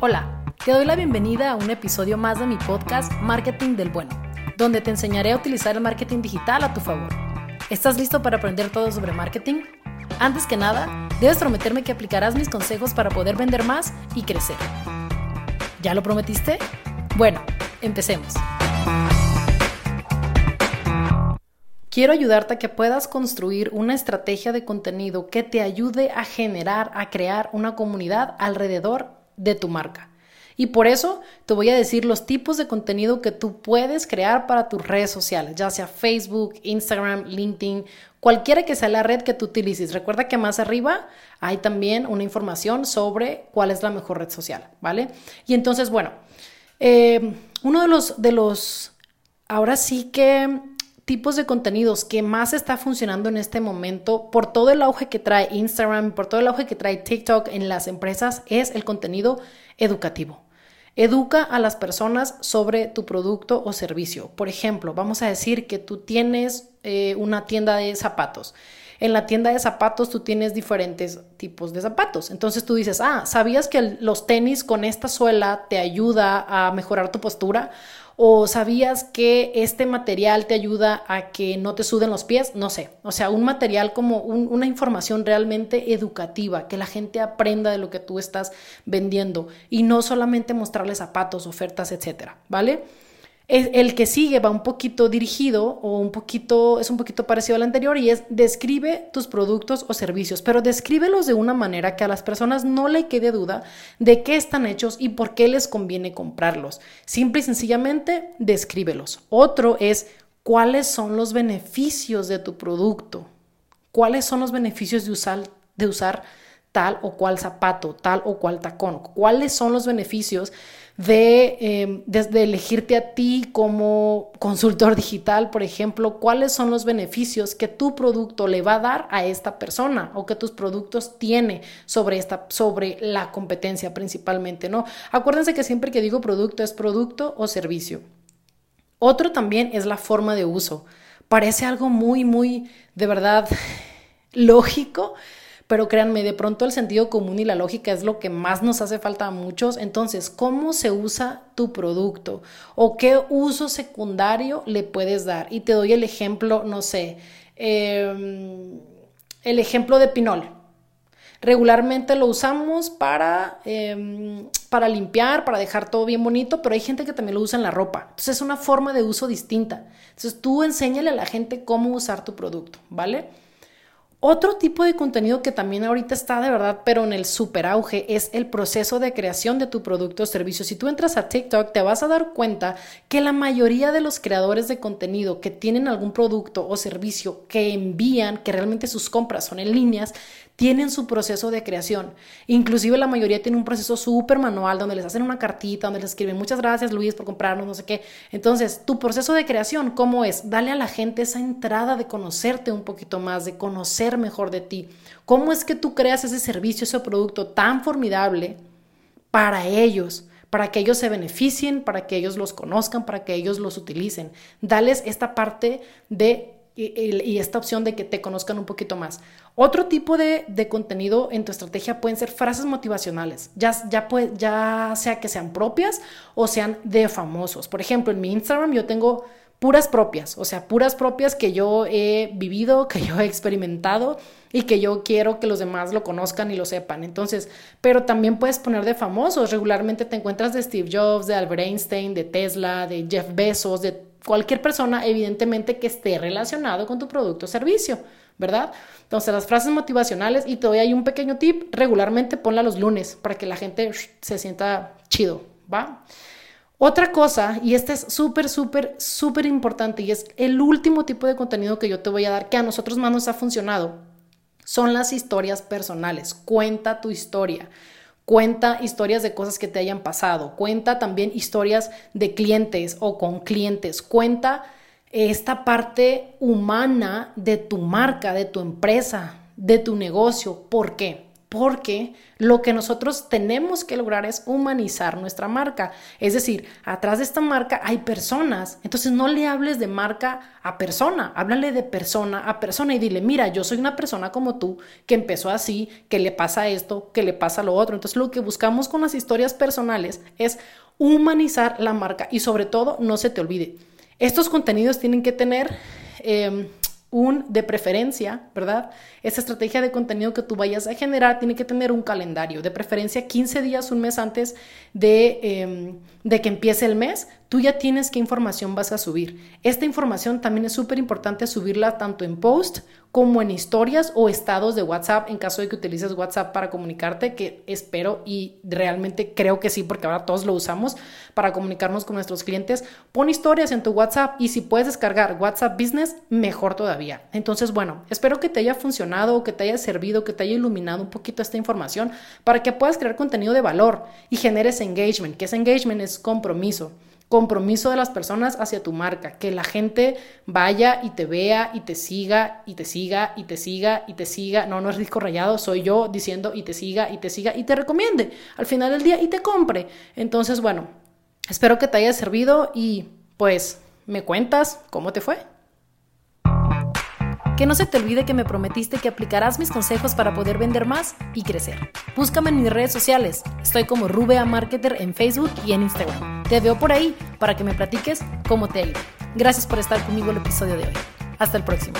Hola, te doy la bienvenida a un episodio más de mi podcast Marketing del Bueno, donde te enseñaré a utilizar el marketing digital a tu favor. ¿Estás listo para aprender todo sobre marketing? Antes que nada, debes prometerme que aplicarás mis consejos para poder vender más y crecer. ¿Ya lo prometiste? Bueno, empecemos. Quiero ayudarte a que puedas construir una estrategia de contenido que te ayude a generar, a crear una comunidad alrededor de tu marca. Y por eso te voy a decir los tipos de contenido que tú puedes crear para tus redes sociales, ya sea Facebook, Instagram, LinkedIn, cualquiera que sea la red que tú utilices. Recuerda que más arriba hay también una información sobre cuál es la mejor red social, ¿vale? Y entonces, bueno, eh, uno de los, de los, ahora sí que tipos de contenidos que más está funcionando en este momento por todo el auge que trae Instagram, por todo el auge que trae TikTok en las empresas es el contenido educativo. Educa a las personas sobre tu producto o servicio. Por ejemplo, vamos a decir que tú tienes eh, una tienda de zapatos. En la tienda de zapatos tú tienes diferentes tipos de zapatos. Entonces tú dices, ah, ¿sabías que los tenis con esta suela te ayuda a mejorar tu postura? ¿O sabías que este material te ayuda a que no te suden los pies? No sé. O sea, un material como una información realmente educativa, que la gente aprenda de lo que tú estás vendiendo y no solamente mostrarles zapatos, ofertas, etcétera, ¿vale? El que sigue va un poquito dirigido o un poquito, es un poquito parecido al anterior y es describe tus productos o servicios, pero descríbelos de una manera que a las personas no le quede duda de qué están hechos y por qué les conviene comprarlos. Simple y sencillamente descríbelos. Otro es cuáles son los beneficios de tu producto. ¿Cuáles son los beneficios de usar, de usar tal o cual zapato, tal o cual tacón? ¿Cuáles son los beneficios de, em, desde elegirte a ti como consultor digital, por ejemplo, cuáles son los beneficios que tu producto le va a dar a esta persona o que tus productos tiene sobre esta sobre la competencia principalmente, ¿no? Acuérdense que siempre que digo producto es producto o servicio. Otro también es la forma de uso. Parece algo muy muy de verdad lógico, pero créanme, de pronto el sentido común y la lógica es lo que más nos hace falta a muchos. Entonces, ¿cómo se usa tu producto? ¿O qué uso secundario le puedes dar? Y te doy el ejemplo, no sé, em, el ejemplo de pinol. Regularmente lo usamos para, em, para limpiar, para dejar todo bien bonito, pero hay gente que también lo usa en la ropa. Entonces es una forma de uso distinta. Entonces tú enséñale a la gente cómo usar tu producto, ¿vale? Otro tipo de contenido que también ahorita está de verdad, pero en el super auge, es el proceso de creación de tu producto o servicio. Si tú entras a TikTok, te vas a dar cuenta que la mayoría de los creadores de contenido que tienen algún producto o servicio que envían, que realmente sus compras son en líneas, tienen su proceso de creación. Inclusive la mayoría tiene un proceso súper manual donde les hacen una cartita, donde les escriben muchas gracias Luis por comprarnos, no sé qué. Entonces, tu proceso de creación, ¿cómo es? Dale a la gente esa entrada de conocerte un poquito más, de conocer mejor de ti. ¿Cómo es que tú creas ese servicio, ese producto tan formidable para ellos? para que ellos se beneficien, para que ellos los conozcan, para que ellos los utilicen. Dales esta parte de y, esta opción de que te conozcan un poquito más. Otro tipo de, contenido en tu estrategia pueden ser frases motivacionales, ya, ya, ya sea que sean propias o sean de famosos. Por ejemplo, en mi Instagram yo tengo puras propias, o sea, puras propias que yo he vivido, que yo he experimentado y que yo quiero que los demás lo conozcan y lo sepan. Entonces, pero también puedes poner de famosos. Regularmente te encuentras de Steve Jobs, de Albert Einstein, de Tesla, de Jeff Bezos, de cualquier persona, evidentemente, que esté relacionado con tu producto o servicio, ¿verdad? Entonces, las frases motivacionales, y te doy ahí un pequeño tip, regularmente ponla los lunes para que la gente se sienta chido, ¿va? Otra cosa, y este es súper, súper, súper importante, y es el último tipo de contenido que yo te voy a dar que a nosotros más nos ha funcionado, son las historias personales. Cuenta tu historia. Cuenta historias de cosas que te hayan pasado. Cuenta también historias de clientes o con clientes. Cuenta esta parte humana de tu marca, de tu empresa, de tu negocio. ¿Por qué? porque lo que nosotros tenemos que lograr es humanizar nuestra marca. Es decir, atrás de esta marca hay personas. Entonces no le hables de marca a persona, háblale de persona a persona y dile, mira, yo soy una persona como tú que empezó así, que le pasa esto, que le pasa lo otro. Entonces lo que buscamos con las historias personales es humanizar la marca y sobre todo no se te olvide. Estos contenidos tienen que tener... Em, un de preferencia, ¿verdad? Esa estrategia de contenido que tú vayas a generar tiene que tener un calendario, de preferencia 15 días, un mes antes de, em, de que empiece el mes, tú ya tienes qué información vas a subir. Esta información también es súper importante subirla tanto en post como en historias o estados de WhatsApp en caso de que utilices WhatsApp para comunicarte, que espero y realmente creo que sí, porque ahora todos lo usamos para comunicarnos con nuestros clientes. Pon historias en tu WhatsApp y si puedes descargar WhatsApp Business, mejor todavía. Entonces, bueno, espero que te haya funcionado, que te haya servido, que te haya iluminado un poquito esta información para que puedas crear contenido de valor y generes engagement, que ese engagement es compromiso compromiso de las personas hacia tu marca, que la gente vaya y te vea y te siga y te siga y te siga y te siga. No, no es disco rayado, soy yo diciendo y te siga y te siga y te recomiende al final del día y te compre. Entonces, bueno, espero que te haya servido y pues me cuentas cómo te fue. Que no se te olvide que me prometiste que aplicarás mis consejos para poder vender más y crecer. Búscame en mis redes sociales. Estoy como Rubea Marketer en Facebook y en Instagram. Te veo por ahí para que me platiques cómo te ha ido. Gracias por estar conmigo el episodio de hoy. Hasta el próximo.